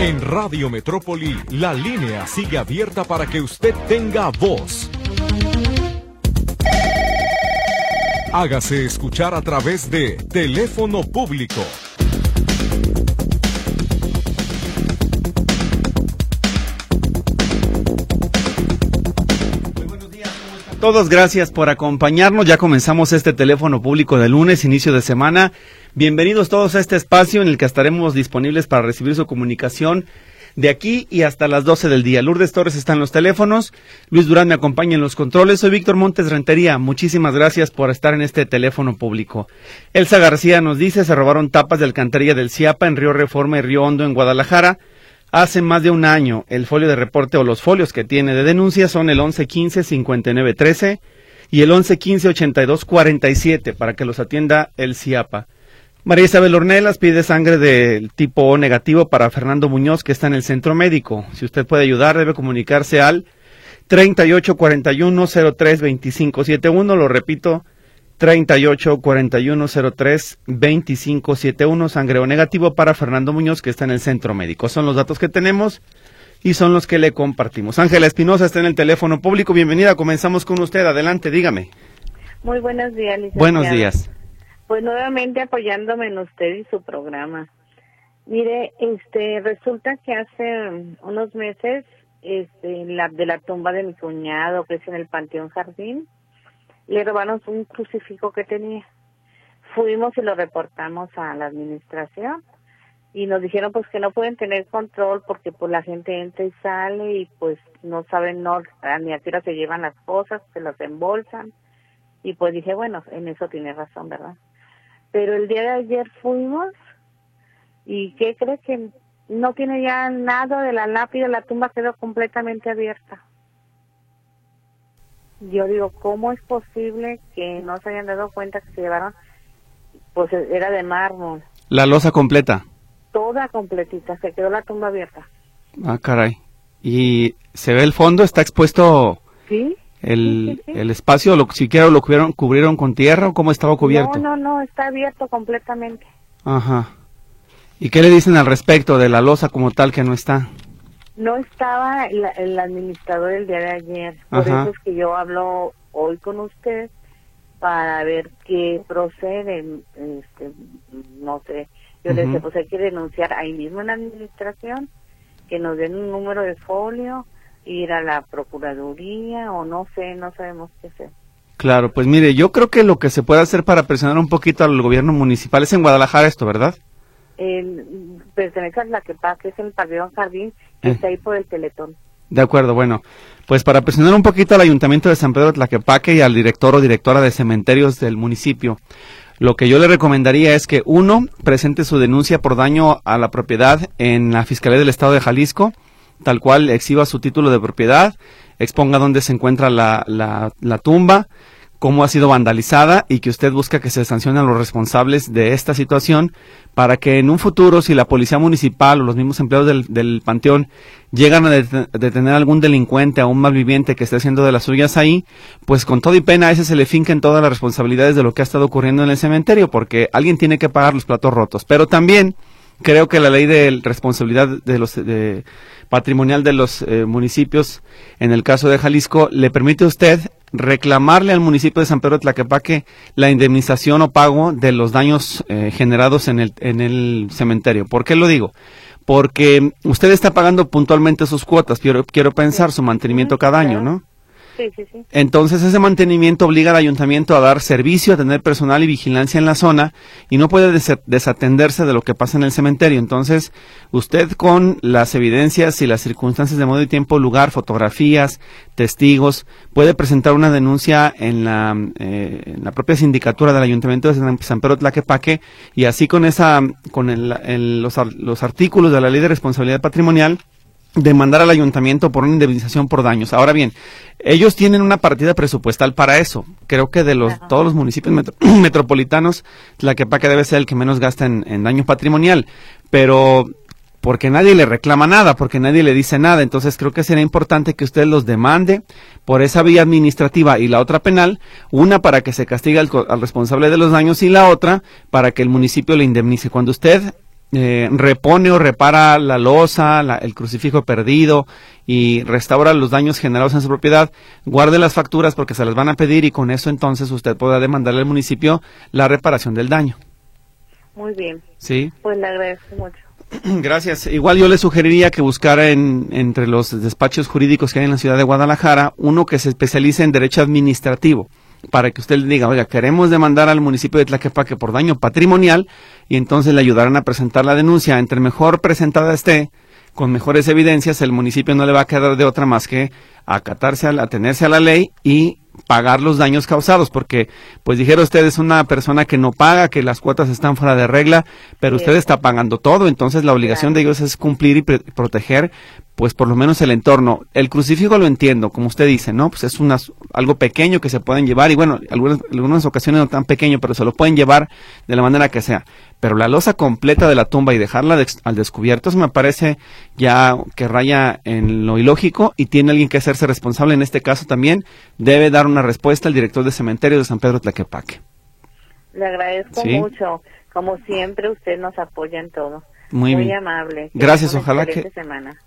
En Radio Metrópoli, la línea sigue abierta para que usted tenga voz. Hágase escuchar a través de teléfono público Todos gracias por acompañarnos. Ya comenzamos este teléfono público de lunes, inicio de semana. Bienvenidos todos a este espacio en el que estaremos disponibles para recibir su comunicación de aquí y hasta las 12 del día. Lourdes Torres está en los teléfonos, Luis Durán me acompaña en los controles, soy Víctor Montes Rentería. Muchísimas gracias por estar en este teléfono público. Elsa García nos dice, se robaron tapas de alcantarilla del Ciapa en Río Reforma y Río Hondo en Guadalajara. Hace más de un año, el folio de reporte o los folios que tiene de denuncia son el 1115-5913 y el 1115-8247 para que los atienda el CIAPA. María Isabel Ornelas pide sangre del tipo O negativo para Fernando Muñoz, que está en el centro médico. Si usted puede ayudar, debe comunicarse al 3841-032571. Lo repito, 38 41 03 25 71, sangreo negativo para Fernando Muñoz, que está en el centro médico. Son los datos que tenemos y son los que le compartimos. Ángela Espinosa está en el teléfono público. Bienvenida, comenzamos con usted. Adelante, dígame. Muy buenos días, licenciada. Buenos días. Pues nuevamente apoyándome en usted y su programa. Mire, este, resulta que hace unos meses, este, la, de la tumba de mi cuñado, que es en el Panteón Jardín, le robaron un crucifijo que tenía. Fuimos y lo reportamos a la administración y nos dijeron pues que no pueden tener control porque pues la gente entra y sale y pues no saben ni a qué hora se llevan las cosas, se las embolsan y pues dije bueno, en eso tiene razón, ¿verdad? Pero el día de ayer fuimos y ¿qué crees que no tiene ya nada de la lápida, la tumba quedó completamente abierta? yo digo, ¿cómo es posible que no se hayan dado cuenta que se llevaron? Pues era de mármol. La losa completa. Toda completita, se quedó la tumba abierta. Ah, caray. ¿Y se ve el fondo? ¿Está expuesto sí, el, el espacio? Lo, ¿Siquiera lo cubrieron, cubrieron con tierra o cómo estaba cubierto? No, no, no, está abierto completamente. Ajá. ¿Y qué le dicen al respecto de la losa como tal que no está? No estaba el, administrador el día de ayer, por eso es que yo hablo hoy con usted para ver qué procede, este, no sé, yo le dije, pues hay que denunciar ahí mismo en la administración, que nos den un número de folio, ir a la procuraduría o no sé, no sabemos qué hacer. Claro, pues mire, yo creo que lo que se puede hacer para presionar un poquito al gobierno municipal es en Guadalajara esto, ¿verdad? El, pertenece a la que que es el pabellón jardín, que está ahí por el Teletón. De acuerdo, bueno, pues para presionar un poquito al Ayuntamiento de San Pedro de Tlaquepaque y al director o directora de cementerios del municipio, lo que yo le recomendaría es que uno presente su denuncia por daño a la propiedad en la Fiscalía del Estado de Jalisco, tal cual exhiba su título de propiedad, exponga dónde se encuentra la, la, la tumba, cómo ha sido vandalizada y que usted busca que se sancionen los responsables de esta situación para que en un futuro, si la policía municipal o los mismos empleados del, panteón llegan a detener a algún delincuente, a un malviviente que esté haciendo de las suyas ahí, pues con todo y pena a ese se le finquen todas las responsabilidades de lo que ha estado ocurriendo en el cementerio, porque alguien tiene que pagar los platos rotos. Pero también creo que la ley de responsabilidad de los de patrimonial de los eh, municipios, en el caso de Jalisco, le permite a usted reclamarle al municipio de San Pedro de Tlaquepaque la indemnización o pago de los daños eh, generados en el, en el cementerio. ¿Por qué lo digo? Porque usted está pagando puntualmente sus cuotas, quiero, quiero pensar, su mantenimiento cada año, ¿no? Entonces ese mantenimiento obliga al ayuntamiento a dar servicio, a tener personal y vigilancia en la zona y no puede desatenderse de lo que pasa en el cementerio. Entonces usted con las evidencias y las circunstancias de modo y tiempo, lugar, fotografías, testigos, puede presentar una denuncia en la, eh, la propia sindicatura del ayuntamiento de San Pedro Tlaquepaque y así con esa, con los, los artículos de la ley de responsabilidad patrimonial demandar al ayuntamiento por una indemnización por daños. Ahora bien, ellos tienen una partida presupuestal para eso. Creo que de los todos los municipios metropolitanos, la que debe ser el que menos gasta en, en daño patrimonial. Pero porque nadie le reclama nada, porque nadie le dice nada. Entonces creo que sería importante que usted los demande por esa vía administrativa y la otra penal, una para que se castigue al, al responsable de los daños y la otra para que el municipio le indemnice. Cuando usted eh, repone o repara la losa, el crucifijo perdido y restaura los daños generados en su propiedad, guarde las facturas porque se las van a pedir y con eso entonces usted podrá demandarle al municipio la reparación del daño. Muy bien. Sí. Pues le agradezco mucho. Gracias. Igual yo le sugeriría que buscara en, entre los despachos jurídicos que hay en la ciudad de Guadalajara uno que se especialice en derecho administrativo para que usted le diga, oiga, queremos demandar al municipio de Tlaquepaque por daño patrimonial y entonces le ayudarán a presentar la denuncia. Entre mejor presentada esté, con mejores evidencias, el municipio no le va a quedar de otra más que acatarse, a, atenerse a la ley y pagar los daños causados, porque, pues dijera usted, es una persona que no paga, que las cuotas están fuera de regla, pero usted está pagando todo, entonces la obligación de ellos es cumplir y proteger, pues por lo menos el entorno. El crucifijo lo entiendo, como usted dice, ¿no? Pues es una, algo pequeño que se pueden llevar, y bueno, algunas, algunas ocasiones no tan pequeño, pero se lo pueden llevar de la manera que sea. Pero la losa completa de la tumba y dejarla al descubierto, eso me parece ya que raya en lo ilógico y tiene alguien que hacerse responsable en este caso también, debe dar una respuesta al director de cementerio de San Pedro Tlaquepaque. Le agradezco mucho. Como siempre, usted nos apoya en todo. Muy, Muy amable. Gracias, ojalá que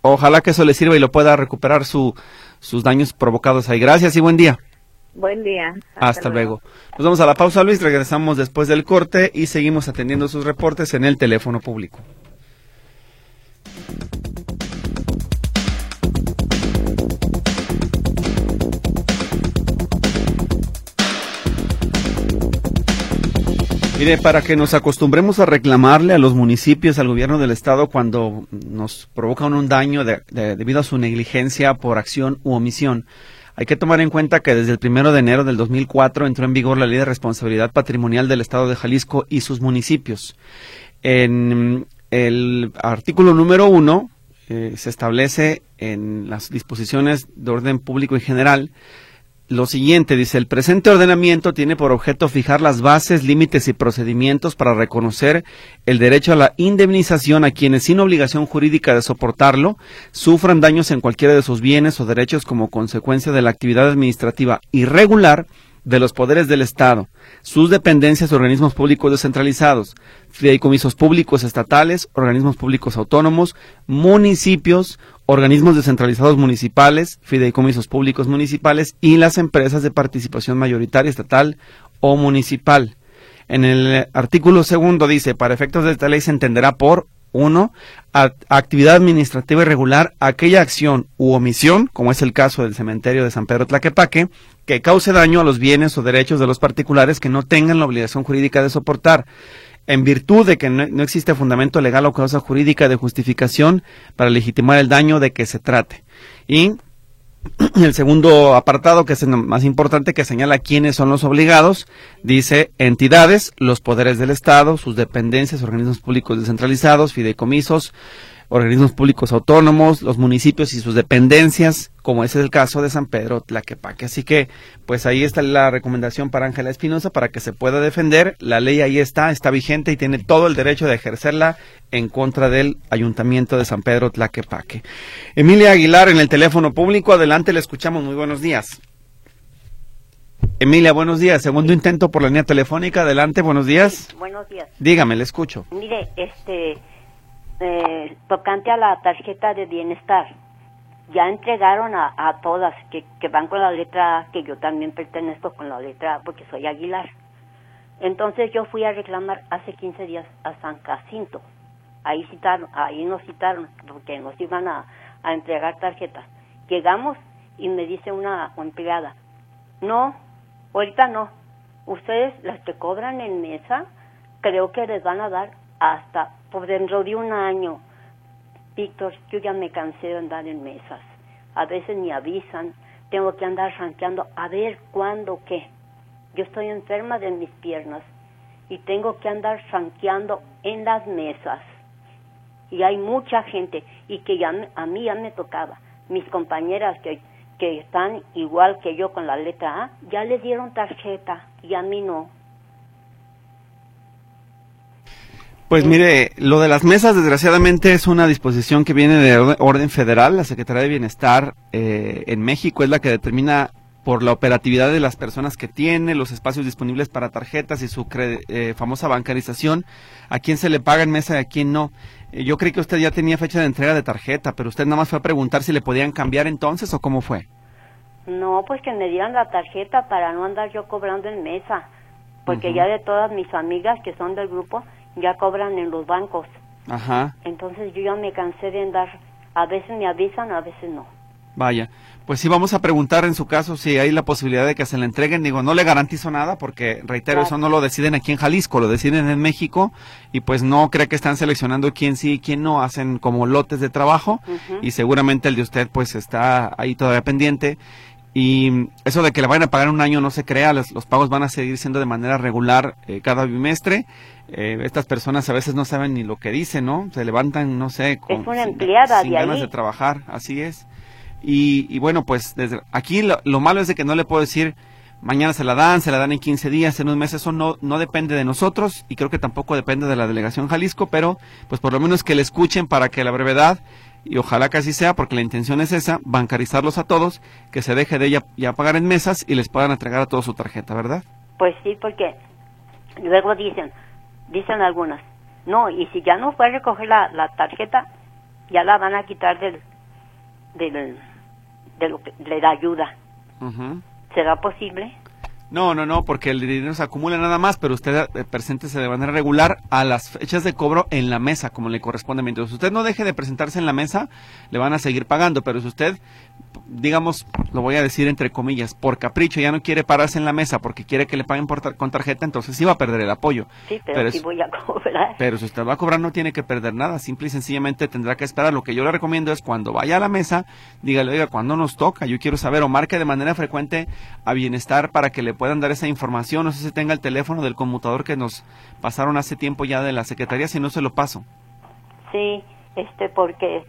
ojalá que eso le sirva y lo pueda recuperar su, sus daños provocados ahí. Gracias y buen día. Buen día. Hasta, luego. Nos vamos a la pausa, Luis. Regresamos después del corte y seguimos atendiendo sus reportes en el teléfono público. Mire, para que nos acostumbremos a reclamarle a los municipios, al gobierno del estado cuando nos provocan un daño debido a su negligencia por acción u omisión, hay que tomar en cuenta que desde el primero de enero del 2004 entró en vigor la Ley de Responsabilidad Patrimonial del Estado de Jalisco y sus municipios. En el artículo número uno eh, se establece en las disposiciones de orden público en general lo siguiente, dice, el presente ordenamiento tiene por objeto fijar las bases, límites y procedimientos para reconocer el derecho a la indemnización a quienes sin obligación jurídica de soportarlo sufran daños en cualquiera de sus bienes o derechos como consecuencia de la actividad administrativa irregular de los poderes del Estado, sus dependencias y organismos públicos descentralizados, fideicomisos públicos estatales, organismos públicos autónomos, municipios, organismos descentralizados municipales, fideicomisos públicos municipales y las empresas de participación mayoritaria estatal o municipal. En el artículo segundo dice, para efectos de esta ley se entenderá por uno, actividad administrativa irregular, aquella acción u omisión, como es el caso del cementerio de San Pedro Tlaquepaque, que cause daño a los bienes o derechos de los particulares que no tengan la obligación jurídica de soportar, en virtud de que no, existe fundamento legal o causa jurídica de justificación para legitimar el daño de que se trate. Y el segundo apartado, que es el más importante, que señala quiénes son los obligados, dice entidades, los poderes del Estado, sus dependencias, organismos públicos descentralizados, fideicomisos, organismos públicos autónomos, los municipios y sus dependencias, como es el caso de San Pedro Tlaquepaque. Así que, pues ahí está la recomendación para Ángela Espinosa para que se pueda defender. La ley ahí está, está vigente y tiene todo el derecho de ejercerla en contra del Ayuntamiento de San Pedro Tlaquepaque. Emilia Aguilar en el teléfono público, adelante, le escuchamos. Muy buenos días. Emilia, buenos días. Segundo intento por la línea telefónica. Adelante, buenos días. buenos días. Dígame, le escucho. Mire, este, eh, tocante a la tarjeta de bienestar. Ya entregaron a, todas que, que, van con la letra A, que yo también pertenezco con la letra A porque soy Aguilar. Entonces yo fui a reclamar hace 15 días a San Jacinto. Ahí citaron, ahí nos citaron porque nos iban a, a entregar tarjetas. Llegamos y me dice una empleada, no, ahorita no. Ustedes las que cobran en mesa, creo que les van a dar hasta por dentro de un año. Víctor, yo ya me cansé de andar en mesas. A veces me avisan, tengo que andar ranqueando a ver cuándo qué. Yo estoy enferma de mis piernas y tengo que andar ranqueando en las mesas. Y hay mucha gente y que ya a mí ya me tocaba. Mis compañeras que, que están igual que yo con la letra A, ya les dieron tarjeta y a mí no. Pues mire, lo de las mesas desgraciadamente es una disposición que viene de orden federal. La Secretaría de Bienestar eh, en México es la que determina por la operatividad de las personas que tiene, los espacios disponibles para tarjetas y su eh, famosa bancarización, a quién se le paga en mesa y a quién no. Eh, yo creí que usted ya tenía fecha de entrega de tarjeta, pero usted nada más fue a preguntar si le podían cambiar entonces o cómo fue. No, pues que me dieran la tarjeta para no andar yo cobrando en mesa, porque ya de todas mis amigas que son del grupo ya cobran en los bancos. Ajá. Entonces yo ya me cansé de andar, a veces me avisan, a veces no. Vaya, pues sí vamos a preguntar en su caso si hay la posibilidad de que se le entreguen. Digo, no le garantizo nada porque, reitero, eso no lo deciden aquí en Jalisco, lo deciden en México y pues no cree que están seleccionando quién sí y quién no, hacen como lotes de trabajo y seguramente el de usted pues está ahí todavía pendiente. Y eso de que le vayan a pagar un año no se crea, los, pagos van a seguir siendo de manera regular eh, cada bimestre. Eh, estas personas a veces no saben ni lo que dicen, ¿no? Se levantan, no sé, con, empleada sin, ganas de trabajar, así es. Y, bueno, pues desde aquí lo, malo es de que no le puedo decir mañana se la dan, se la dan en 15 días, en un mes, eso no, no depende de nosotros y creo que tampoco depende de la delegación Jalisco, pero pues por lo menos que le escuchen para que la brevedad, y ojalá que así sea, porque la intención es esa, bancarizarlos a todos, que se deje de ella ya pagar en mesas y les puedan entregar a todos su tarjeta, ¿verdad? Pues sí, porque luego dicen, dicen algunas, no, y si ya no fue a recoger la, la tarjeta, ya la van a quitar del, del de lo que le da ayuda. ¿Será posible? No, no, no, porque el dinero se acumula nada más, pero usted eh, preséntese de manera regular a las fechas de cobro en la mesa, como le corresponde. Mientras usted no deje de presentarse en la mesa, le van a seguir pagando, pero si usted digamos, lo voy a decir entre comillas, por capricho, ya no quiere pararse en la mesa porque quiere que le paguen por con tarjeta, entonces sí va a perder el apoyo. Sí, pero, sí voy a cobrar. Pero si usted va a cobrar no tiene que perder nada, simple y sencillamente tendrá que esperar. Lo que yo le recomiendo es cuando vaya a la mesa, dígale, oiga, cuando nos toca? Yo quiero saber, o marque de manera frecuente a Bienestar para que le puedan dar esa información. No sé si tenga el teléfono del conmutador que nos pasaron hace tiempo ya de la Secretaría, si no se lo paso. Sí, este, porque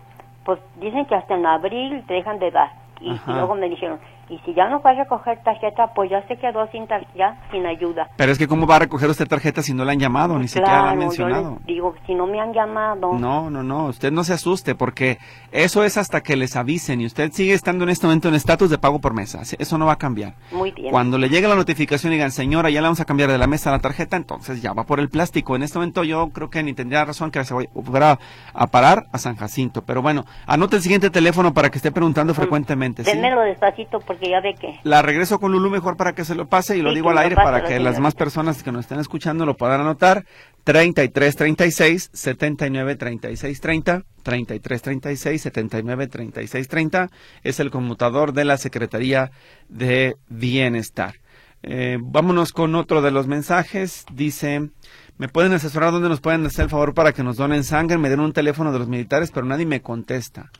pues dicen que hasta en abril te dejan de dar. Y, luego me dijeron, y si ya no fue a recoger tarjeta, pues ya se quedó sin ya sin ayuda. Pero es que cómo va a recoger usted tarjeta si no la han llamado, ni siquiera la han mencionado. digo, si no me han llamado. No, no, no, usted no se asuste porque eso es hasta que les avisen y usted sigue estando en este momento en estatus de pago por mesa. Eso no va a cambiar. Muy bien. Cuando le llegue la notificación y digan, señora, ya le vamos a cambiar de la mesa la tarjeta, entonces ya va por el plástico. En este momento yo creo que ni tendría razón que se fuera a parar a San Jacinto. Pero bueno, anote el siguiente teléfono para que esté preguntando mm, frecuentemente. Démelo despacito porque ya ve la regreso con Lulu mejor para que se lo pase y lo digo al aire para que las más personas que nos estén escuchando lo puedan anotar. 33 36 79 36 30 33 36 79 36 30 es el conmutador de la Secretaría de Bienestar. Eh, vámonos con otro de los mensajes. Dice, ¿me pueden asesorar dónde nos pueden hacer el favor para que nos donen sangre? Me den un teléfono de los militares, pero nadie me contesta.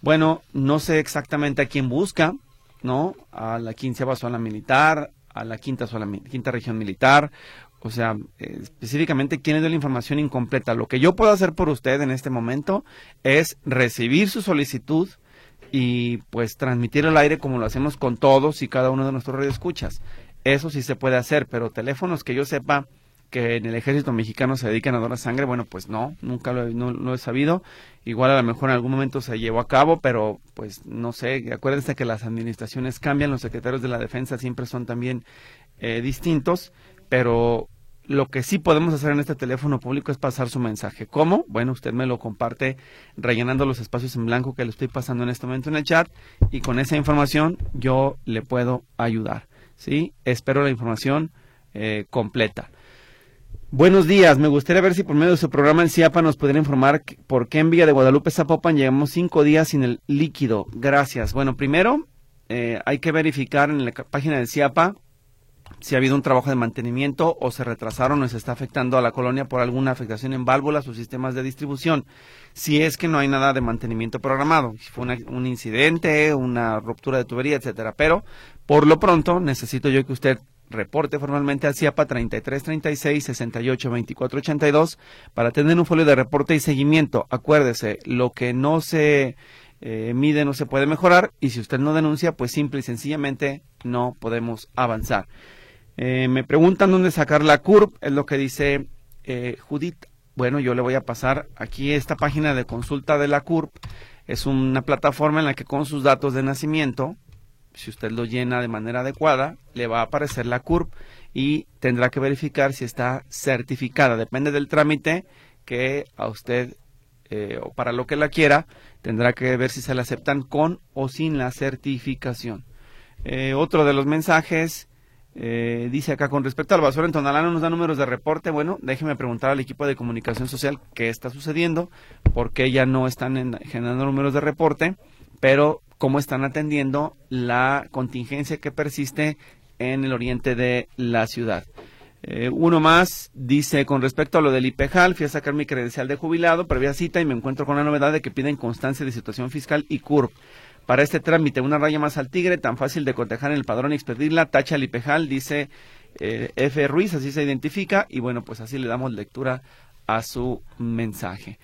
Bueno, no sé exactamente a quién busca. ¿No? A la quinceava zona militar, a la quinta, zona, quinta región militar, o sea, eh, específicamente quién le dio la información incompleta. Lo que yo puedo hacer por usted en este momento es recibir su solicitud y pues transmitir al aire como lo hacemos con todos y cada uno de nuestros radioescuchas. Eso sí se puede hacer, pero teléfonos que yo sepa que en el ejército mexicano se dedican a donar sangre, bueno, pues no, nunca lo, no, he sabido. Igual a lo mejor en algún momento se llevó a cabo, pero pues no sé, acuérdense que las administraciones cambian, los secretarios de la defensa siempre son también eh, distintos, pero lo que sí podemos hacer en este teléfono público es pasar su mensaje. ¿Cómo? Bueno, usted me lo comparte rellenando los espacios en blanco que le estoy pasando en este momento en el chat y con esa información yo le puedo ayudar. ¿Sí? Espero la información eh, completa. Buenos días, me gustaría ver si por medio de su programa en CIAPA nos pudiera informar por qué en Villa de Guadalupe Zapopan llevamos cinco días sin el líquido. Gracias. Bueno, primero eh, hay que verificar en la página del CIAPA si ha habido un trabajo de mantenimiento o se retrasaron o se está afectando a la colonia por alguna afectación en válvulas o sistemas de distribución. Si es que no hay nada de mantenimiento programado, si fue un incidente, una ruptura de tubería, etcétera. Pero por lo pronto necesito yo que usted reporte formalmente al CIAPA 3336 68 24 82 para tener un folio de reporte y seguimiento. Acuérdese, lo que no se eh, mide no se puede mejorar y si usted no denuncia, pues simple y sencillamente no podemos avanzar. Eh, me preguntan dónde sacar la CURP, es lo que dice eh, Judith. Bueno, yo le voy a pasar aquí esta página de consulta de la CURP. Es una plataforma en la que con sus datos de nacimiento si usted lo llena de manera adecuada, le va a aparecer la CURP y tendrá que verificar si está certificada. Depende del trámite que a usted eh, o para lo que la quiera, tendrá que ver si se la aceptan con o sin la certificación. Eh, otro de los mensajes eh, dice acá con respecto al basura en Tonalá no nos da números de reporte. Bueno, déjeme preguntar al equipo de comunicación social qué está sucediendo, por qué ya no están generando números de reporte, pero cómo están atendiendo la contingencia que persiste en el oriente de la ciudad. Eh, uno más dice con respecto a lo del IPEJAL, fui a sacar mi credencial de jubilado, previa cita y me encuentro con la novedad de que piden constancia de situación fiscal y CURP. Para este trámite, una raya más al tigre, tan fácil de cotejar en el padrón y expedirla, tacha el IPEJAL, dice eh, F. Ruiz, así se identifica y bueno, pues así le damos lectura a su mensaje.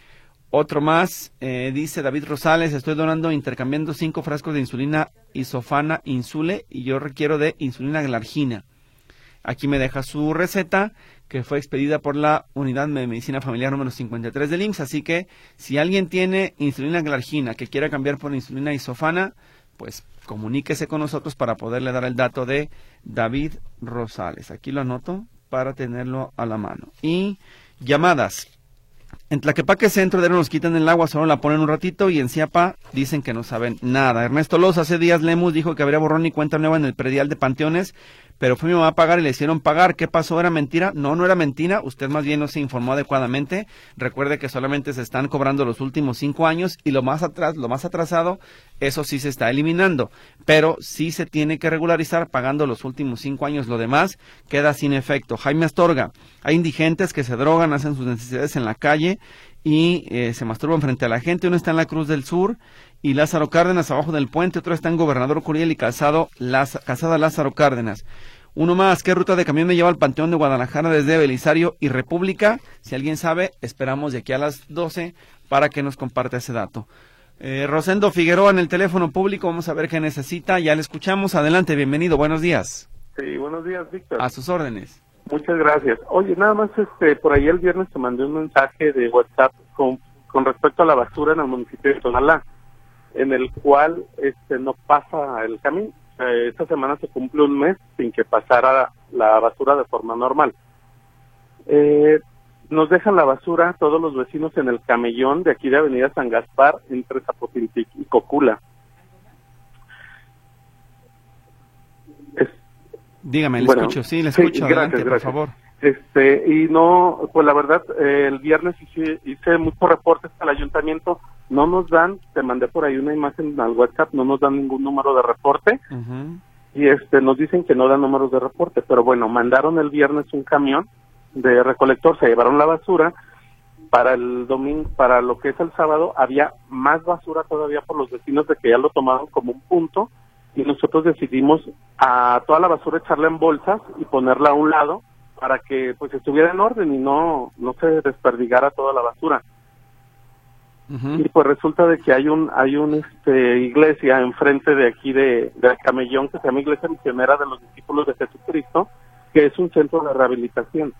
Otro más, eh, dice David Rosales, estoy donando, intercambiando cinco frascos de insulina isofana insule y yo requiero de insulina glargina. Aquí me deja su receta que fue expedida por la Unidad de Medicina Familiar número 53 del IMSS. Así que si alguien tiene insulina glargina que quiera cambiar por insulina isofana, pues comuníquese con nosotros para poderle dar el dato de David Rosales. Aquí lo anoto para tenerlo a la mano. Y llamadas. En Tlaquepaque Centro de nos quitan el agua, solo la ponen un ratito y en Ciapa dicen que no saben nada. Ernesto Loza hace días Lemus dijo que habría borrón y cuenta nueva en el predial de Panteones, pero fue mi mamá a pagar y le hicieron pagar. ¿Qué pasó? ¿Era mentira? No, no era mentira. Usted más bien no se informó adecuadamente. Recuerde que solamente se están cobrando los últimos cinco años y lo más atrás, lo más atrasado, eso sí se está eliminando. Pero sí se tiene que regularizar pagando los últimos cinco años. Lo demás queda sin efecto. Jaime Astorga, hay indigentes que se drogan, hacen sus necesidades en la calle y eh, se masturban frente a la gente. Uno está en la Cruz del Sur y Lázaro Cárdenas abajo del puente, otro está en Gobernador Curiel y Calzado, Casada Lázaro Cárdenas. Uno más, ¿qué ruta de camión me lleva al Panteón de Guadalajara desde Belisario y República? Si alguien sabe, esperamos de aquí a las 12 para que nos comparta ese dato. Eh, Rosendo Figueroa en el teléfono público, vamos a ver qué necesita, ya le escuchamos, adelante, bienvenido, buenos días. Sí, buenos días, Víctor. A sus órdenes. Muchas gracias. Oye, nada más, este, por ahí el viernes te mandé un mensaje de WhatsApp con, con respecto a la basura en el municipio de Tonalá en el cual este no pasa el camino. Esta semana se cumple un mes sin que pasara la basura de forma normal. Eh, nos dejan la basura todos los vecinos en el camellón de aquí de Avenida San Gaspar entre Zapotiltic y Cocula. Dígame, le escucho, sí, le escucho, adelante, por favor. Este, y no, pues la verdad, eh, el viernes hice, hice muchos reportes al ayuntamiento. No nos dan, te mandé por ahí una imagen al WhatsApp, no nos dan ningún número de reporte. Y este nos dicen que no dan números de reporte, pero bueno, mandaron el viernes un camión de recolector, se llevaron la basura, para el domingo, para lo que es el sábado, había más basura todavía por los vecinos de que ya lo tomaron como un punto y nosotros decidimos a toda la basura echarla en bolsas y ponerla a un lado para que pues estuviera en orden y no no se desperdigara toda la basura. Y pues resulta de que hay un hay un este iglesia enfrente de aquí de, de Camellón que se llama Iglesia Misionera de los Discípulos de Jesucristo que es un centro de rehabilitación.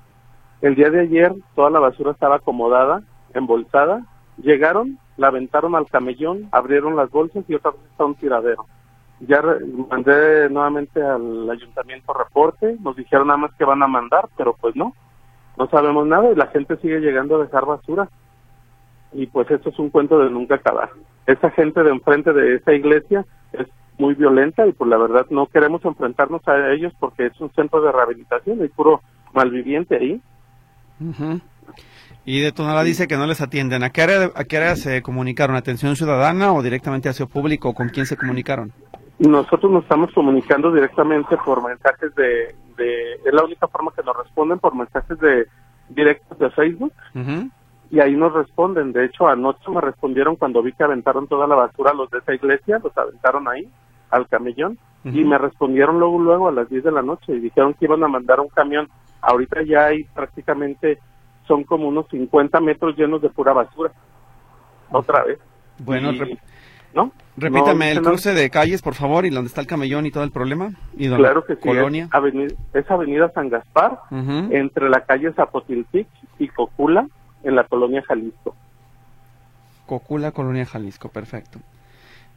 El día de ayer toda la basura estaba acomodada embolsada llegaron la aventaron al camellón abrieron las bolsas y otra vez está un tiradero ya mandé nuevamente al ayuntamiento reporte nos dijeron nada más que van a mandar pero pues no no sabemos nada y la gente sigue llegando a dejar basura y pues esto es un cuento de nunca acabar. Esa gente de enfrente de esa iglesia es muy violenta y pues la verdad no queremos enfrentarnos a ellos porque es un centro de rehabilitación, hay puro malviviente ahí. Y de Tonalá dice que no les atienden. ¿A qué, área, ¿A qué área se comunicaron? ¿Atención ciudadana o directamente hacia el público? ¿Con quién se comunicaron? Nosotros nos estamos comunicando directamente por mensajes de, de es la única forma que nos responden por mensajes de directos de Facebook y ahí nos responden. De hecho, anoche me respondieron cuando vi que aventaron toda la basura los de esa iglesia, los aventaron ahí al camellón y me respondieron luego luego a las 10 de la noche y dijeron que iban a mandar un camión. Ahorita ya hay prácticamente son como unos 50 metros llenos de pura basura. Otra vez. Bueno, ¿no? Repítame el cruce de calles, por favor, y dónde está el camellón y todo el problema. ¿Y claro que sí. Colonia. Es avenida, es avenida San Gaspar, entre la calle Zapotiltic y Cocula, en la colonia Jalisco. Cocula, colonia Jalisco, perfecto.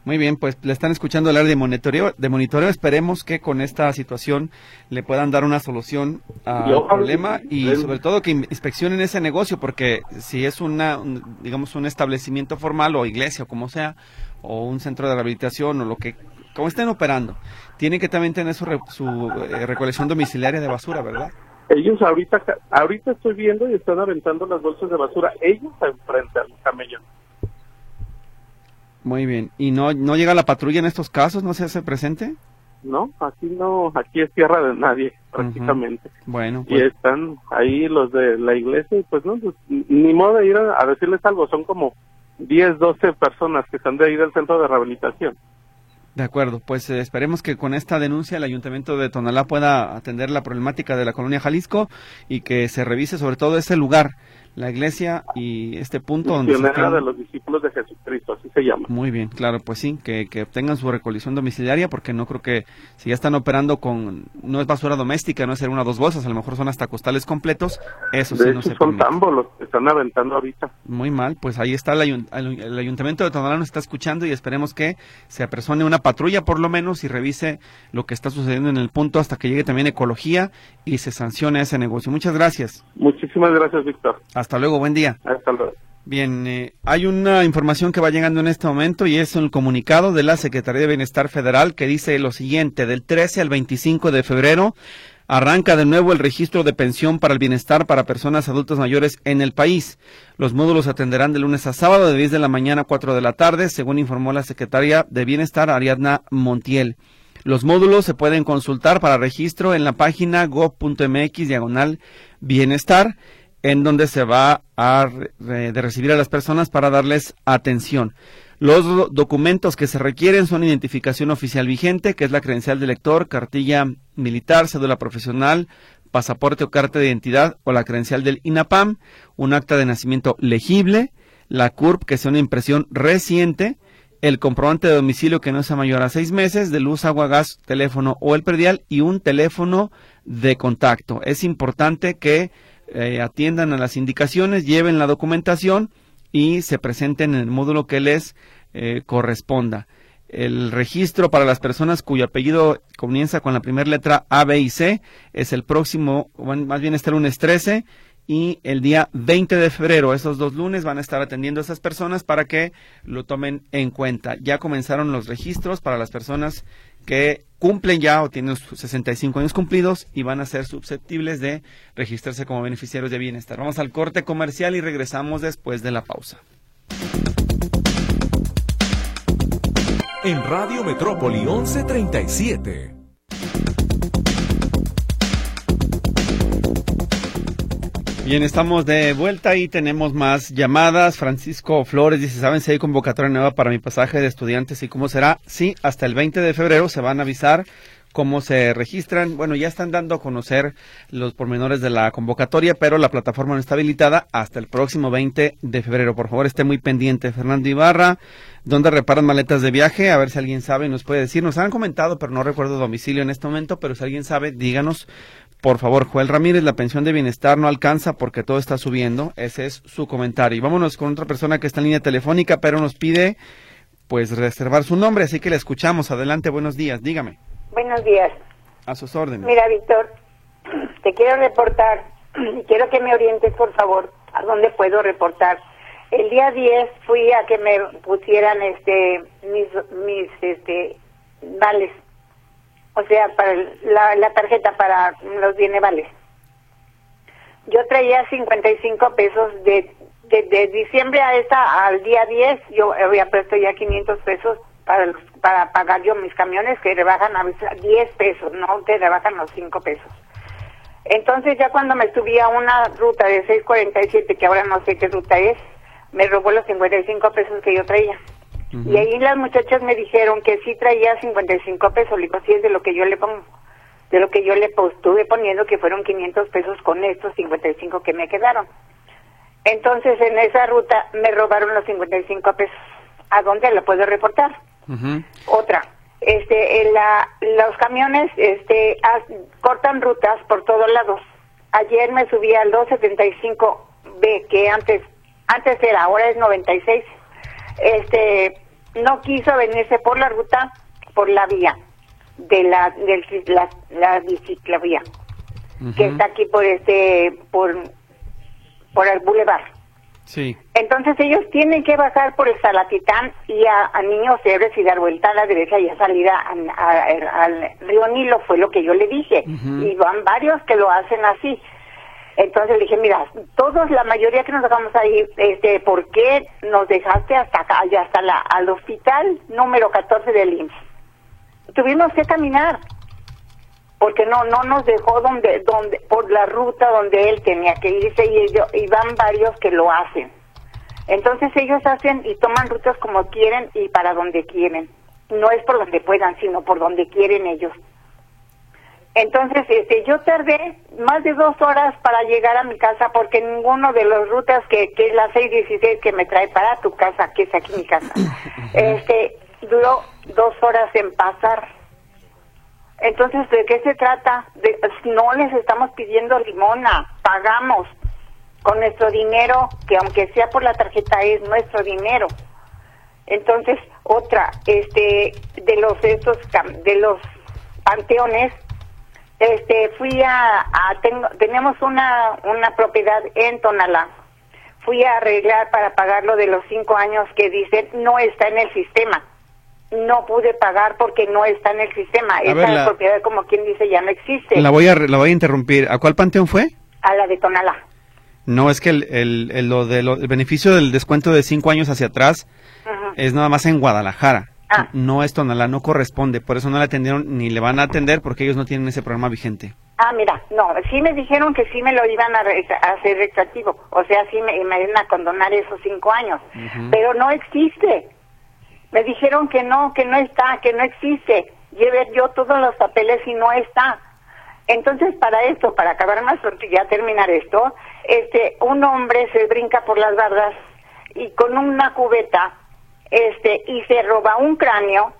Muy bien, pues le están escuchando hablar de monitoreo. De monitoreo, esperemos que con esta situación le puedan dar una solución al problema y sobre todo que inspeccionen ese negocio, porque si es una, digamos, un establecimiento formal o iglesia o como sea, o un centro de rehabilitación o lo que, como estén operando, tienen que también tener su, su eh, recolección domiciliaria de basura, ¿verdad? Ellos ahorita, ahorita estoy viendo y están aventando las bolsas de basura, ellos enfrente al camellón. Muy bien. ¿Y no, no llega la patrulla en estos casos? ¿No se hace presente? No, aquí no, aquí es tierra de nadie, prácticamente. Bueno. Y pues están ahí los de la iglesia y pues no, pues, ni modo de ir a, decirles algo, son como 10, 12 personas que están de ahí del centro de rehabilitación. De acuerdo, pues eh, esperemos que con esta denuncia el ayuntamiento de Tonalá pueda atender la problemática de la colonia Jalisco y que se revise sobre todo ese lugar la iglesia y este punto donde de los discípulos de Jesucristo, así se llama. Muy bien, claro, pues sí, que, que obtengan su recolección domiciliaria, porque no creo que si ya están operando con, no es basura doméstica, no es ser una o dos bolsas, a lo mejor son hasta costales completos, eso sí no se son tambos los que están aventando ahorita. Muy mal, pues ahí está el, ayuntamiento de Tonalá nos está escuchando y esperemos que se apersone una patrulla por lo menos y revise lo que está sucediendo en el punto hasta que llegue también ecología y se sancione ese negocio. Muchas gracias. Muchísimas gracias, Víctor. Hasta luego, buen día. Hasta luego. Bien, eh, hay una información que va llegando en este momento y es un comunicado de la Secretaría de Bienestar Federal que dice lo siguiente, del 13 al 25 de febrero arranca de nuevo el registro de pensión para el bienestar para personas adultas mayores en el país. Los módulos atenderán de lunes a sábado de 10 de la mañana a 4 de la tarde, según informó la Secretaria de Bienestar Ariadna Montiel. Los módulos se pueden consultar para registro en la página gov.mx diagonal bienestar en donde se va a de recibir a las personas para darles atención. Los documentos que se requieren son identificación oficial vigente, que es la credencial de lector, cartilla militar, cédula profesional, pasaporte o carta de identidad o la credencial del INAPAM, un acta de nacimiento legible, la CURP, que sea una impresión reciente, el comprobante de domicilio que no sea mayor a seis meses, de luz, agua, gas, teléfono o el predial y un teléfono de contacto. Es importante que eh, atiendan a las indicaciones, lleven la documentación y se presenten en el módulo que les eh, corresponda. El registro para las personas cuyo apellido comienza con la primera letra A, B y C es el próximo, más bien este lunes 13 y el día 20 de febrero. Esos dos lunes van a estar atendiendo a esas personas para que lo tomen en cuenta. Ya comenzaron los registros para las personas que cumplen ya o tienen sus 65 años cumplidos y van a ser susceptibles de registrarse como beneficiarios de bienestar. Vamos al corte comercial y regresamos después de la pausa. En Radio Metrópoli 1137. Bien, estamos de vuelta y tenemos más llamadas. Francisco Flores dice, ¿saben si hay convocatoria nueva para mi pasaje de estudiantes y cómo será? Sí, hasta el 20 de febrero se van a avisar cómo se registran. Bueno, ya están dando a conocer los pormenores de la convocatoria, pero la plataforma no está habilitada hasta el próximo 20 de febrero. Por favor, esté muy pendiente. Fernando Ibarra, ¿dónde reparan maletas de viaje? A ver si alguien sabe y nos puede decir. Nos han comentado, pero no recuerdo domicilio en este momento, pero si alguien sabe, díganos por favor, Joel Ramírez, la pensión de bienestar no alcanza porque todo está subiendo. Ese es su comentario. Y vámonos con otra persona que está en línea telefónica, pero nos pide pues reservar su nombre, así que le escuchamos. Adelante, buenos días, dígame. Buenos días. A sus órdenes. Mira, Víctor, te quiero reportar, quiero que me orientes, por favor, a dónde puedo reportar. El día 10 fui a que me pusieran este mis mis este vales o sea, para la, la tarjeta para los bienevales. Yo traía 55 pesos de, de, diciembre a esta al día 10, yo había puesto ya 500 pesos para para pagar yo mis camiones que rebajan a 10 pesos, no te rebajan los 5 pesos. Entonces ya cuando me subí a una ruta de 647, que ahora no sé qué ruta es, me robó los 55 pesos que yo traía. Y ahí las muchachas me dijeron que sí traía 55 pesos. Le digo, sí es de lo que yo le pongo. De lo que yo le estuve poniendo, que fueron 500 pesos con estos 55 que me quedaron. Entonces, en esa ruta me robaron los 55 pesos. ¿A dónde lo puedo reportar? Otra. Este, la, los camiones este, cortan rutas por todos lados. Ayer me subí al 275B, que antes, antes era, ahora es 96 este no quiso venirse por la ruta, por la vía de la, del, la, la que está aquí por este, por, por el bulevar. Sí. Entonces ellos tienen que bajar por el Salatitán y a, a Niños Héroes y dar vuelta a la derecha y a salir a- a- al río Nilo, fue lo que yo le dije. Y van varios que lo hacen así. Entonces le dije, mira, todos, la mayoría que nos dejamos ahí, este, ¿por qué nos dejaste hasta acá, allá, hasta la, al hospital número 14 del IMSS? Tuvimos que caminar porque no no nos dejó donde donde por la ruta donde él tenía que irse y ellos y van varios que lo hacen. Entonces ellos hacen y toman rutas como quieren y para donde quieren. No es por donde puedan sino por donde quieren ellos. Entonces este yo tardé más de dos horas para llegar a mi casa porque ninguno de las rutas que, que es la 616 que me trae para tu casa que es aquí mi casa este duró dos horas en pasar entonces, ¿de qué se trata? No les estamos pidiendo limona, pagamos con nuestro dinero, que aunque sea por la tarjeta es nuestro dinero. Entonces, otra, este, de los estos, de los panteones, este, fui a, a tengo, tenemos una, una propiedad en Tonalá. Fui a arreglar para pagar lo de los cinco años que dicen no está en el sistema no pude pagar porque no está en el sistema. Esa ver, la- propiedad, como quien dice, ya no existe. La voy a, la voy a interrumpir. ¿A cuál panteón fue? A la de Tonalá. No, es que el, el, el- lo de lo- el beneficio del descuento de cinco años hacia atrás es nada más en Guadalajara. Ah. No es Tonalá, no corresponde. Por eso no la atendieron ni le van a atender porque ellos no tienen ese programa vigente. Ah, mira, no, sí me dijeron que sí me lo iban a, re- a hacer retroactivo. O sea, sí me, me iban a condonar esos cinco años. Pero no existe. Me dijeron que no, que no está, que no existe. Llevé yo todos los papeles y no está. Entonces, para esto, para acabar más pronto y ya terminar esto, este, un hombre se brinca por las bardas y con una cubeta, este, y se roba un cráneo,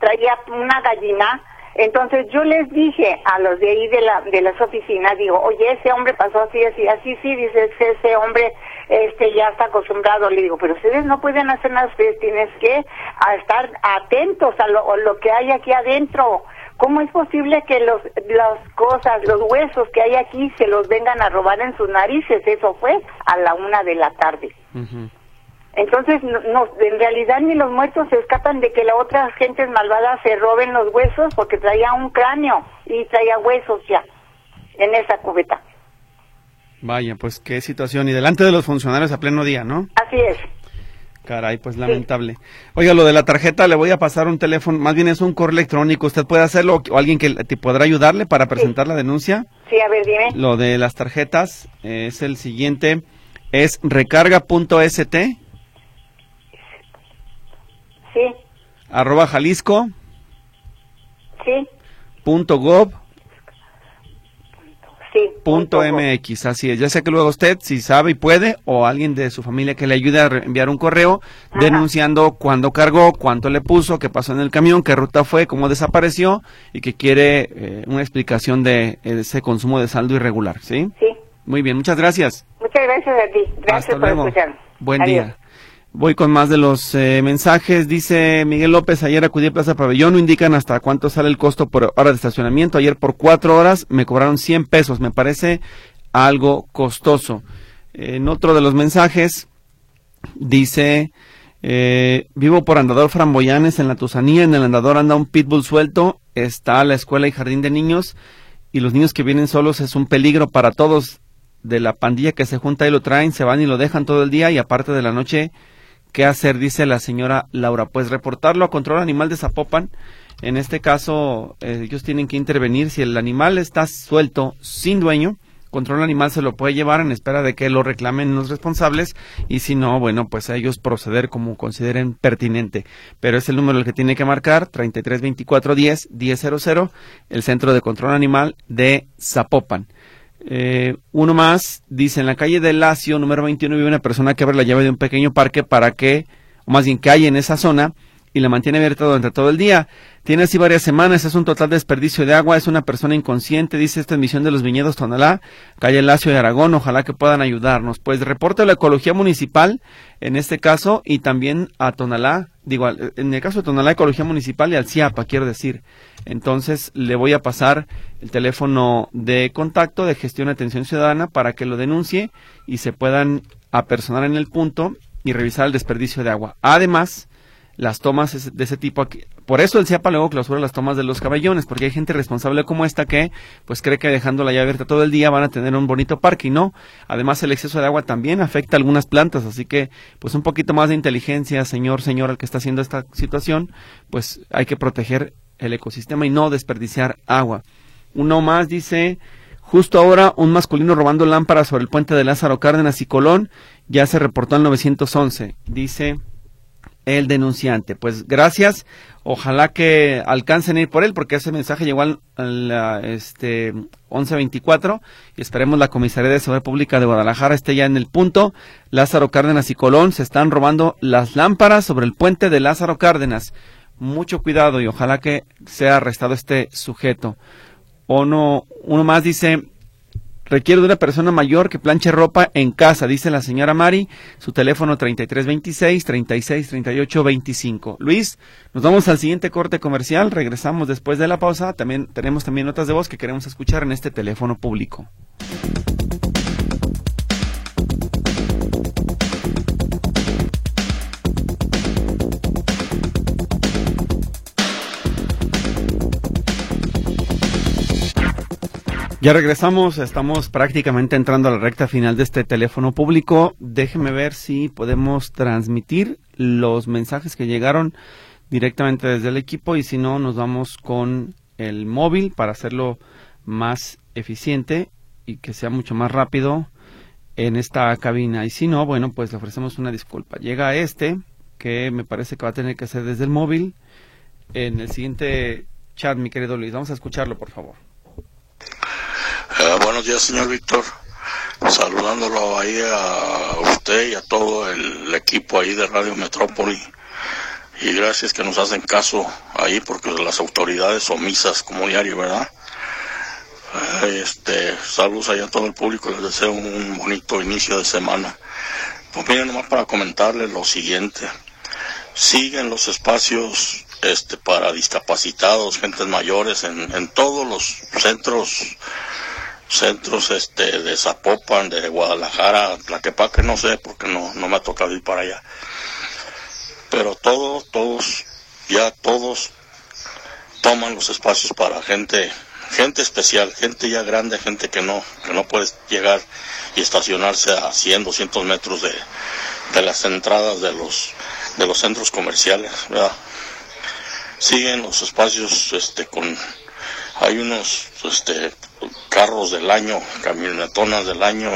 traía una gallina. Entonces yo les dije a los de ahí de, la, de las oficinas, digo, oye, ese hombre pasó así, así, así, sí, dice, "Ese- hombre este ya está acostumbrado. Le digo, pero ustedes no pueden hacer nada, ustedes tienes que estar atentos a lo, lo que hay aquí adentro. ¿Cómo es posible que los, las cosas, los huesos que hay aquí se los vengan a robar en sus narices? Eso fue a la una de la tarde. Entonces, no, no- en realidad ni los muertos se escapan de que la otra gente malvada se roben los huesos porque traía un cráneo y traía huesos ya en esa cubeta. Vaya, pues qué situación. Y delante de los funcionarios a pleno día, ¿no? Así es. Caray, pues lamentable. Oiga, lo de la tarjeta, le voy a pasar un teléfono, más bien es un correo electrónico. ¿Usted puede hacerlo o alguien que te podrá ayudarle para presentar la denuncia? Sí, a ver, dime. Lo de las tarjetas es el siguiente, es recarga.st Sí, arroba jalisco sí, punto gov sí. punto punto mx, así es. Ya sé que luego usted, si sabe y puede, o alguien de su familia que le ayude a enviar un correo Ajá. denunciando cuándo cargó, cuánto le puso, qué pasó en el camión, qué ruta fue, cómo desapareció y que quiere eh, una explicación de ese consumo de saldo irregular, ¿sí? Sí. Muy bien, muchas gracias. Muchas gracias a ti. Gracias Hasta por luego. escucharme. Buen Adiós. día. Voy con más de los eh, mensajes. Dice Miguel López, ayer acudí a Plaza Pabellón, no indican hasta cuánto sale el costo por hora de estacionamiento. Ayer por cuatro horas me cobraron 100 pesos. Me parece algo costoso. En otro de los mensajes dice, eh, vivo por Andador Framboyanes en la Tusanía. En el Andador anda un pitbull suelto. Está la escuela y jardín de niños. Y los niños que vienen solos es un peligro para todos de la pandilla que se junta y lo traen, se van y lo dejan todo el día y aparte de la noche, ¿qué hacer? Dice la señora Laura. Pues reportarlo a Control Animal de Zapopan. En este caso, eh, ellos tienen que intervenir. Si el animal está suelto sin dueño, Control Animal se lo puede llevar en espera de que lo reclamen los responsables y si no, bueno, pues a ellos proceder como consideren pertinente. Pero es el número el que tiene que marcar, 332410 1000, el Centro de Control Animal de Zapopan. Eh, uno más dice en la calle de Lacio, número 21, vive una persona que abre la llave de un pequeño parque para que, o más bien que hay en esa zona, y la mantiene abierta durante todo el día. Tiene así varias semanas, es un total desperdicio de agua, es una persona inconsciente, dice esta emisión de los viñedos Tonalá, calle Lacio y Aragón, ojalá que puedan ayudarnos. Pues reporte a la ecología municipal, en este caso, y también a Tonalá, digo, en el caso de Tonalá Ecología Municipal y al CIAPA, quiero decir. Entonces le voy a pasar el teléfono de contacto de gestión de atención ciudadana para que lo denuncie y se puedan apersonar en el punto y revisar el desperdicio de agua. Además, las tomas de ese tipo aquí. Por eso el CIAPA luego clausura las tomas de los cabellones, porque hay gente responsable como esta que pues cree que dejando la llave abierta todo el día van a tener un bonito parque y no. Además el exceso de agua también afecta a algunas plantas, así que pues un poquito más de inteligencia, señor, señor, el que está haciendo esta situación, pues hay que proteger el ecosistema y no desperdiciar agua. Uno más dice, justo ahora un masculino robando lámparas sobre el puente de Lázaro Cárdenas y Colón, ya se reportó en 911. Dice el denunciante. Pues gracias. Ojalá que alcancen a ir por él, porque ese mensaje llegó al, este 1124 y esperemos la Comisaría de Seguridad Pública de Guadalajara esté ya en el punto. Lázaro Cárdenas y Colón se están robando las lámparas sobre el puente de Lázaro Cárdenas. Mucho cuidado y ojalá que sea arrestado este sujeto. Uno, uno más dice, Requiere de una persona mayor que planche ropa en casa, dice la señora Mari. Su teléfono 3326 363825. Luis, nos vamos al siguiente corte comercial. Regresamos después de la pausa. También tenemos también notas de voz que queremos escuchar en este teléfono público. Ya regresamos, estamos prácticamente entrando a la recta final de este teléfono público. Déjeme ver si podemos transmitir los mensajes que llegaron directamente desde el equipo y si no, nos vamos con el móvil para hacerlo más eficiente y que sea mucho más rápido en esta cabina. Y si no, bueno, pues le ofrecemos una disculpa. Llega este, que me parece que va a tener que ser desde el móvil. En el siguiente chat, mi querido Luis, vamos a escucharlo, por favor. Eh, buenos días, señor Víctor. Saludándolo ahí a usted y a todo el equipo ahí de Radio Metrópoli. Y gracias que nos hacen caso ahí porque las autoridades omisas como diario, ¿verdad? Eh, este, saludos ahí a todo el público, les deseo un bonito inicio de semana. Pues miren, nomás para comentarles lo siguiente. Siguen los espacios este, para discapacitados, gentes mayores, en, en todos los centros centros este de Zapopan, de Guadalajara, Tlaquepaque, no sé, porque no, no me ha tocado ir para allá. Pero todos, todos, ya todos toman los espacios para gente, gente especial, gente ya grande, gente que no, que no puede llegar y estacionarse a 100, 200 metros de, de las entradas de los, de los centros comerciales, ¿verdad? Siguen los espacios este, con hay unos este, carros del año, camionetonas del año,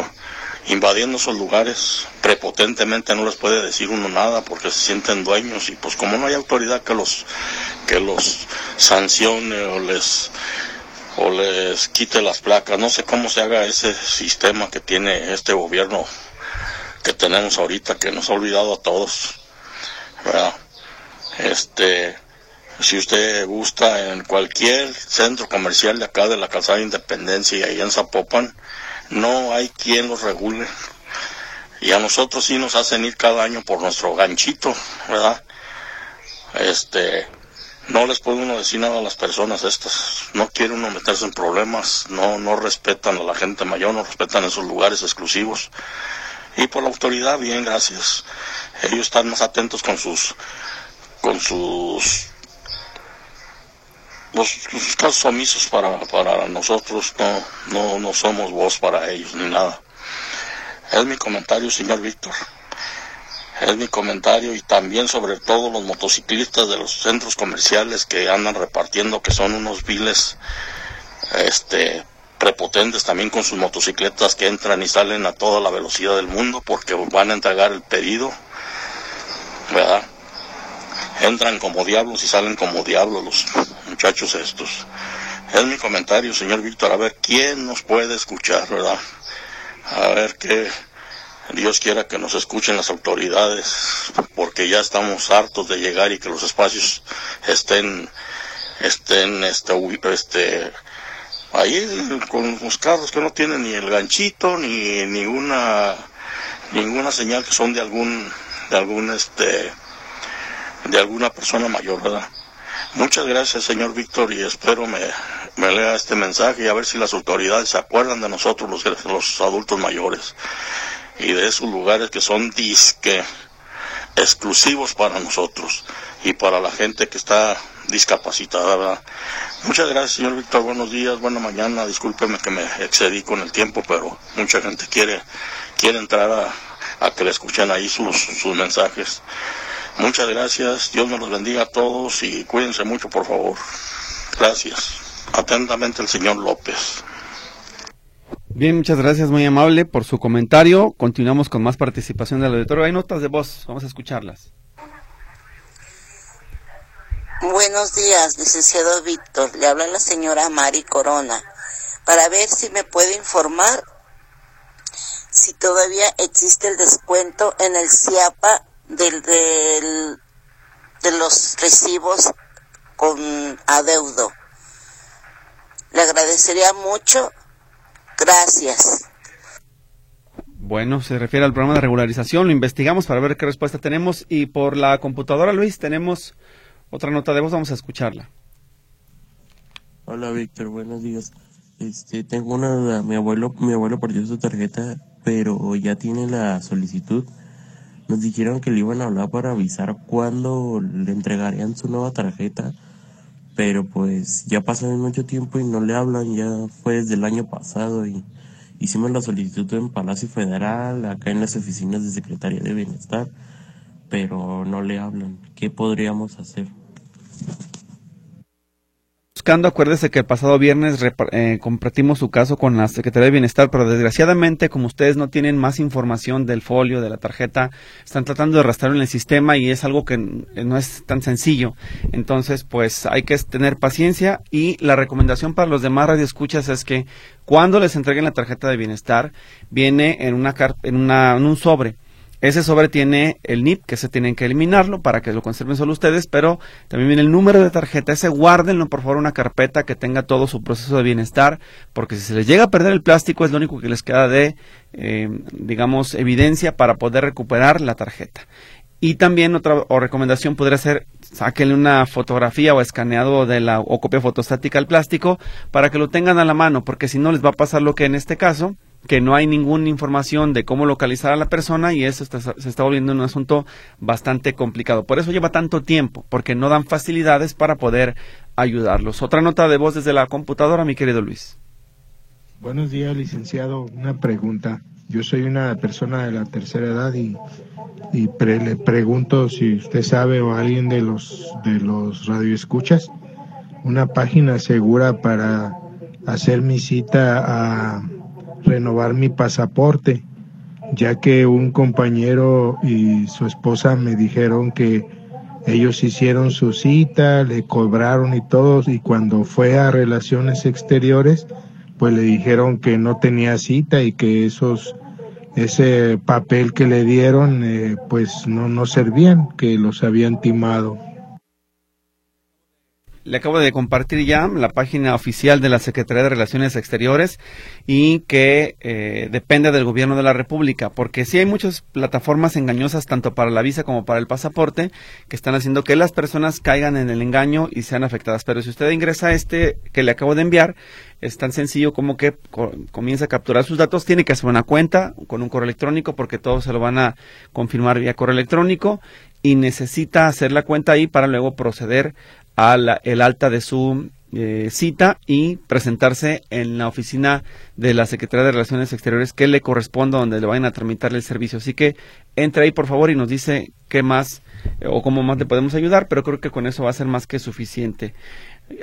invadiendo esos lugares. Prepotentemente no les puede decir uno nada porque se sienten dueños y pues como no hay autoridad que los que los sancione o les o les quite las placas no sé cómo se haga ese sistema que tiene este gobierno que tenemos ahorita que nos ha olvidado a todos este si usted gusta, en cualquier centro comercial de acá de la Calzada de Independencia y ahí en Zapopan, no hay quien los regule. Y a nosotros sí nos hacen ir cada año por nuestro ganchito, ¿verdad? Este, no les puede uno decir nada a las personas estas. No quiere uno meterse en problemas, no, no respetan a la gente mayor, no respetan esos lugares exclusivos. Y por la autoridad, bien, gracias. Ellos están más atentos con sus, con sus los, casos omisos para, para nosotros no, no, no somos voz para ellos ni nada. Es mi comentario, señor Víctor. Es mi comentario y también sobre todo los motociclistas de los centros comerciales que andan repartiendo, que son unos viles este, prepotentes también con sus motocicletas que entran y salen a toda la velocidad del mundo porque van a entregar el pedido, ¿verdad? Entran como diablos y salen como diablos los muchachos estos. Es mi comentario, señor Víctor, a ver quién nos puede escuchar, ¿verdad? A ver qué Dios quiera que nos escuchen las autoridades, porque ya estamos hartos de llegar y que los espacios estén, estén, este, este, ahí con los carros que no tienen ni el ganchito ni ninguna, ninguna señal que son de algún, de algún, este, de alguna persona mayor, ¿verdad? Muchas gracias, señor Víctor, y espero me, me lea este mensaje y a ver si las autoridades se acuerdan de nosotros, los, los adultos mayores, y de esos lugares que son disque exclusivos para nosotros y para la gente que está discapacitada. ¿verdad? Muchas gracias, señor Víctor. Buenos días, buena mañana. Discúlpeme que me excedí con el tiempo, pero mucha gente quiere, quiere entrar a, a que le escuchen ahí sus, sus mensajes. Muchas gracias. Dios nos los bendiga a todos y cuídense mucho, por favor. Gracias. Atentamente el señor López. Bien, muchas gracias, muy amable por su comentario. Continuamos con más participación del auditorio. Hay notas de voz, vamos a escucharlas. Buenos días, licenciado Víctor. Le habla la señora Mari Corona para ver si me puede informar si todavía existe el descuento en el CIAPA del, del, de los recibos con adeudo. Le agradecería mucho. Gracias. Bueno, se refiere al programa de regularización, lo investigamos para ver qué respuesta tenemos y por la computadora, Luis, tenemos otra nota de voz, vamos a escucharla. Hola Víctor, buenos días. Este, tengo una duda, mi abuelo, mi abuelo perdió su tarjeta, pero ya tiene la solicitud. Nos dijeron que le iban a hablar para avisar cuándo le entregarían su nueva tarjeta, pero pues ya pasó mucho tiempo y no le hablan, ya fue desde el año pasado y hicimos la solicitud en Palacio Federal, acá en las oficinas de Secretaría de Bienestar, pero no le hablan. ¿Qué podríamos hacer? Buscando, acuérdese que el pasado viernes eh, compartimos su caso con la Secretaría de Bienestar, pero desgraciadamente, como ustedes no tienen más información del folio, de la tarjeta, están tratando de rastrearlo en el sistema y es algo que no es tan sencillo. Entonces, pues hay que tener paciencia y la recomendación para los demás radioescuchas es que cuando les entreguen la tarjeta de bienestar, viene en, una, en, una, en un sobre ese sobre tiene el NIP, que se tienen que eliminarlo para que lo conserven solo ustedes, pero también viene el número de tarjeta. Ese guárdenlo, por favor, una carpeta que tenga todo su proceso de bienestar, porque si se les llega a perder el plástico es lo único que les queda de, eh, digamos, evidencia para poder recuperar la tarjeta. Y también otra recomendación podría ser sáquenle una fotografía o escaneado de la o copia fotostática al plástico para que lo tengan a la mano, porque si no les va a pasar lo que en este caso, que no hay ninguna información de cómo localizar a la persona y eso se está volviendo un asunto bastante complicado. Por eso lleva tanto tiempo, porque no dan facilidades para poder ayudarlos. Otra nota de voz desde la computadora, mi querido Luis. Buenos días, licenciado. Una pregunta. Yo soy una persona de la tercera edad y, y le pregunto si usted sabe o alguien de los de los radioescuchas una página segura para hacer mi cita a renovar mi pasaporte, ya que un compañero y su esposa me dijeron que ellos hicieron su cita, le cobraron y todo, y cuando fue a relaciones exteriores, pues le dijeron que no tenía cita y que esos ese papel que le dieron eh, pues no no servían, que los habían timado. Le acabo de compartir ya la página oficial de la Secretaría de Relaciones Exteriores y que eh, depende del gobierno de la República, porque sí hay muchas plataformas engañosas tanto para la visa como para el pasaporte que están haciendo que las personas caigan en el engaño y sean afectadas. Pero si usted ingresa a este que le acabo de enviar, es tan sencillo como que comienza a capturar sus datos, tiene que hacer una cuenta con un correo electrónico porque todos se lo van a confirmar vía correo electrónico y necesita hacer la cuenta ahí para luego proceder al el alta de su eh, cita y presentarse en la oficina de la Secretaría de Relaciones Exteriores que le corresponda donde le vayan a tramitarle el servicio. Así que entre ahí por favor y nos dice qué más eh, o cómo más le podemos ayudar, pero creo que con eso va a ser más que suficiente.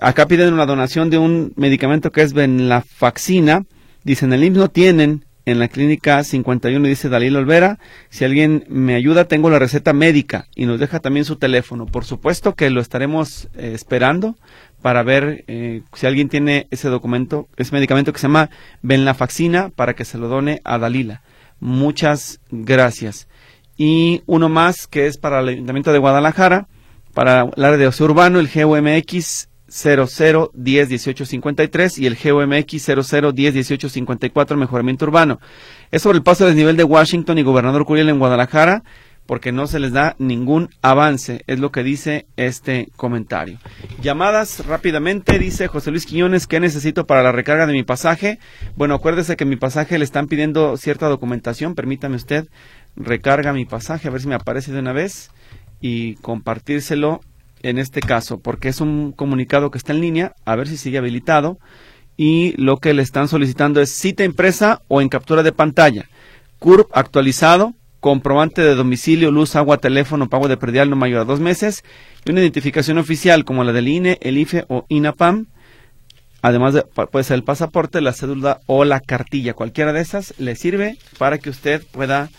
Acá piden una donación de un medicamento que es venlafaxina. Dicen, el IMSS no tienen en la clínica 51, dice Dalil Olvera. Si alguien me ayuda, tengo la receta médica y nos deja también su teléfono. Por supuesto que lo estaremos eh, esperando para ver eh, si alguien tiene ese documento, ese medicamento que se llama Venlafaxina para que se lo done a Dalila. Muchas gracias. Y uno más que es para el Ayuntamiento de Guadalajara, para el área de ocio urbano, el GUMX 00 10 18 53 y el GOMX 00 10 18 54 mejoramiento urbano. Es sobre el paso del nivel de Washington y Gobernador Curiel en Guadalajara. porque no se les da ningún avance, es lo que dice este comentario. Llamadas rápidamente, dice José Luis Quiñones, ¿qué necesito para la recarga de mi pasaje? Bueno, acuérdese que mi pasaje le están pidiendo cierta documentación, permítame usted, recarga mi pasaje, a ver si me aparece de una vez y compartírselo en este caso, porque es un comunicado que está en línea, a ver si sigue habilitado, y lo que le están solicitando es cita impresa o en captura de pantalla, CURP actualizado, comprobante de domicilio, luz, agua, teléfono, pago de predial no mayor a dos meses y una identificación oficial como la del INE, el IFE o INAPAM. Además de, puede ser el pasaporte, la cédula o la cartilla. Cualquiera de esas le sirve para que usted pueda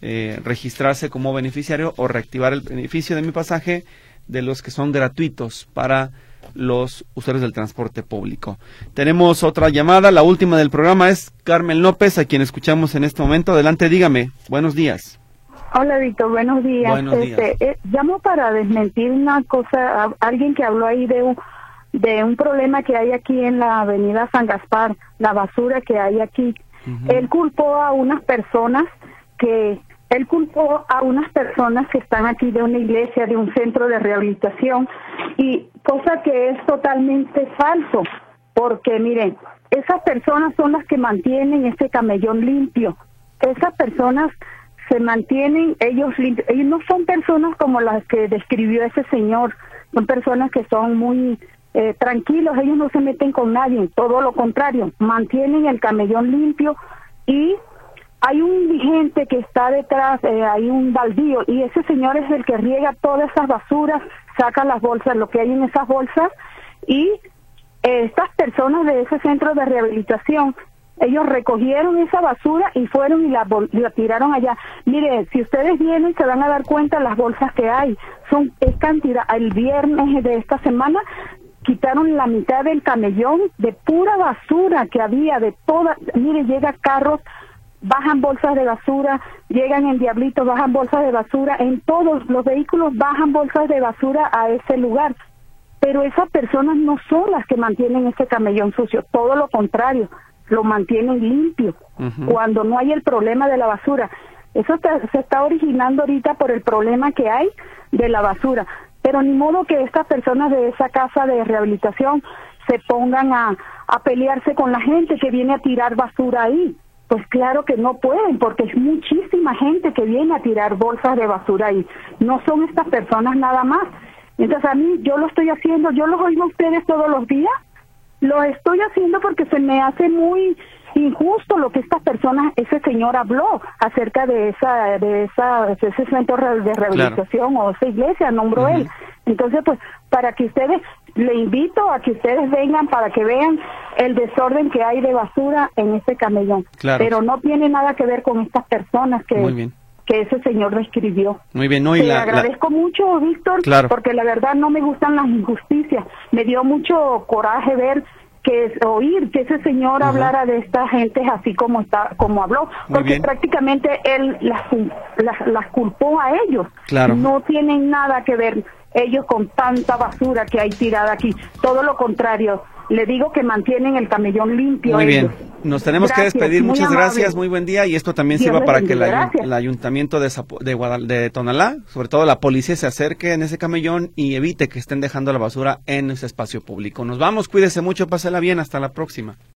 eh, registrarse como beneficiario o reactivar el beneficio de mi pasaje de los que son gratuitos para los usuarios del transporte público. Tenemos otra llamada, la última del programa es Carmen López, a quien escuchamos en este momento. Adelante, dígame. Buenos días. Hola, Víctor, buenos días. Buenos este, eh, llamo para desmentir una cosa, a- alguien que habló ahí de un, de un problema que hay aquí en la avenida San Gaspar, la basura que hay aquí. Él culpó a unas personas que, él culpó a unas personas que están aquí de una iglesia, de un centro de rehabilitación, y cosa que es totalmente falso, porque miren, esas personas son las que mantienen ese camellón limpio. Esas personas se mantienen ellos limpios. Ellos no son personas como las que describió ese señor, son personas que son muy eh, tranquilos, ellos no se meten con nadie, todo lo contrario, mantienen el camellón limpio y hay un vigente que está detrás, eh, hay un baldío y ese señor es el que riega todas esas basuras, saca las bolsas, lo que hay en esas bolsas y eh, estas personas de ese centro de rehabilitación ellos recogieron esa basura y fueron y la, la tiraron allá. Mire, si ustedes vienen se van a dar cuenta las bolsas que hay. Son es cantidad. El viernes de esta semana quitaron la mitad del camellón de pura basura que había de toda. Mire, llega carros, bajan bolsas de basura, llegan en Diablito, bajan bolsas de basura. En todos los vehículos bajan bolsas de basura a ese lugar pero esas personas no son las que mantienen ese camellón sucio, todo lo contrario, lo mantienen limpio cuando no hay el problema de la basura. Eso está- se está originando ahorita por el problema que hay de la basura, pero ni modo que estas personas de esa casa de rehabilitación se pongan a, a pelearse con la gente que viene a tirar basura ahí. Pues claro que no pueden, porque es muchísima gente que viene a tirar bolsas de basura ahí. No son estas personas nada más. Entonces a mí yo lo estoy haciendo, yo los oigo a ustedes todos los días, lo estoy haciendo porque se me hace muy injusto lo que estas personas, ese señor habló acerca de esa, de esa, de ese centro de rehabilitación o esa iglesia, nombró él. Entonces, pues, para que ustedes, le invito a que ustedes vengan para que vean el desorden que hay de basura en este camellón. Claro. Pero no tiene nada que ver con estas personas que, Muy bien. que ese señor describió. Muy bien, no, y Te la- la- agradezco mucho, Víctor, Claro. porque la verdad no me gustan las injusticias. Me dio mucho coraje ver que oír que ese señor hablara de esta gente así como está como habló, Muy porque bien. prácticamente él las, las, las culpó a ellos. Claro. No tienen nada que ver ellos con tanta basura que hay tirada aquí. Todo lo contrario. Le digo que mantienen el camellón limpio. Muy bien. ellos. Nos tenemos Gracias, que despedir. Muchas amable. gracias. Muy buen día. Y esto también Dios sirva para que el, ayuntamiento de, Zapo- de, Guadal- de Tonalá, sobre todo la policía, se acerque en ese camellón y evite que estén dejando la basura en ese espacio público. Nos vamos. Cuídese mucho. Pásela bien. Hasta la próxima.